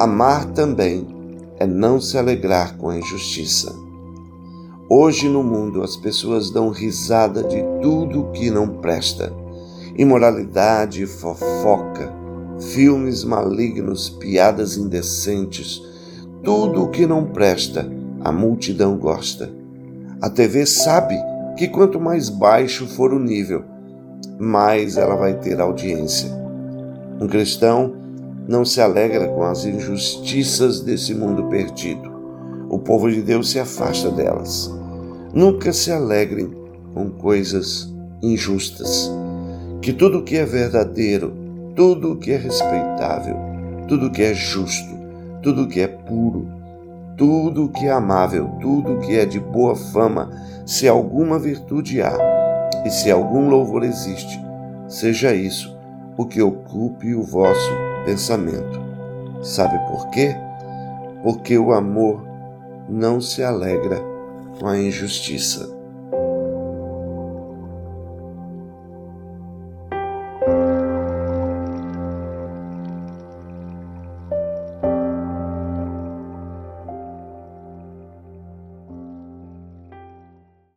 Amar também é não se alegrar com a injustiça. Hoje no mundo as pessoas dão risada de tudo que não presta. Imoralidade, fofoca, filmes malignos, piadas indecentes, tudo o que não presta, a multidão gosta. A TV sabe que quanto mais baixo for o nível, mais ela vai ter audiência. Um cristão não se alegra com as injustiças desse mundo perdido. O povo de Deus se afasta delas. Nunca se alegrem com coisas injustas. Que tudo que é verdadeiro, tudo que é respeitável, tudo que é justo, tudo que é puro, tudo que é amável, tudo que é de boa fama, se alguma virtude há e se algum louvor existe, seja isso o que ocupe o vosso pensamento. Sabe por quê? Porque o amor não se alegra com a injustiça.